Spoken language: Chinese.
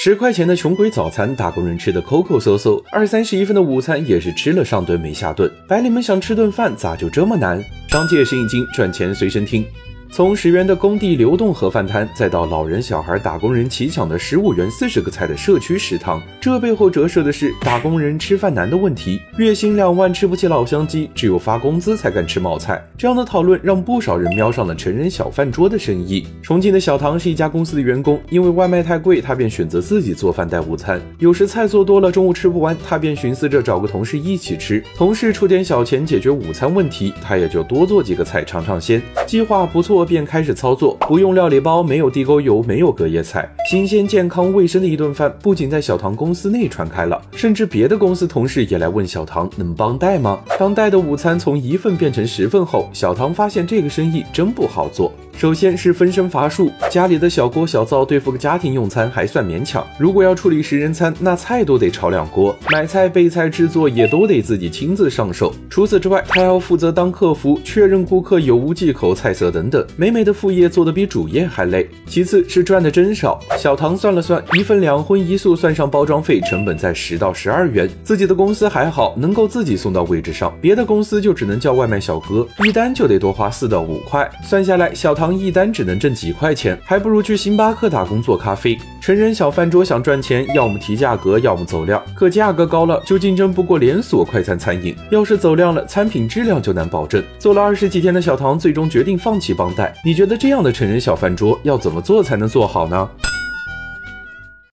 十块钱的穷鬼早餐，打工人吃的抠抠搜搜；二三十一份的午餐，也是吃了上顿没下顿。白领们想吃顿饭，咋就这么难？商界生意经，赚钱随身听。从十元的工地流动盒饭摊，再到老人小孩、打工人齐抢的十五元四十个菜的社区食堂，这背后折射的是打工人吃饭难的问题。月薪两万吃不起老乡鸡，只有发工资才敢吃冒菜。这样的讨论让不少人瞄上了成人小饭桌的生意。重庆的小唐是一家公司的员工，因为外卖太贵，他便选择自己做饭带午餐。有时菜做多了，中午吃不完，他便寻思着找个同事一起吃，同事出点小钱解决午餐问题，他也就多做几个菜尝尝鲜。计划不错。便开始操作，不用料理包，没有地沟油，没有隔夜菜，新鲜、健康、卫生的一顿饭，不仅在小唐公司内传开了，甚至别的公司同事也来问小唐能帮带吗？当带的午餐从一份变成十份后，小唐发现这个生意真不好做。首先是分身乏术，家里的小锅小灶对付个家庭用餐还算勉强，如果要处理十人餐，那菜都得炒两锅，买菜备菜制作也都得自己亲自上手。除此之外，他要负责当客服，确认顾客有无忌口、菜色等等，美美的副业做得比主业还累。其次是赚的真少，小唐算了算，一份两荤一素算上包装费，成本在十到十二元。自己的公司还好，能够自己送到位置上，别的公司就只能叫外卖小哥，一单就得多花四到五块。算下来，小唐。一单只能挣几块钱，还不如去星巴克打工做咖啡。成人小饭桌想赚钱，要么提价格，要么走量。可价格高了，就竞争不过连锁快餐餐饮；要是走量了，餐品质量就难保证。做了二十几天的小唐，最终决定放弃帮你觉得这样的成人小饭桌要怎么做才能做好呢？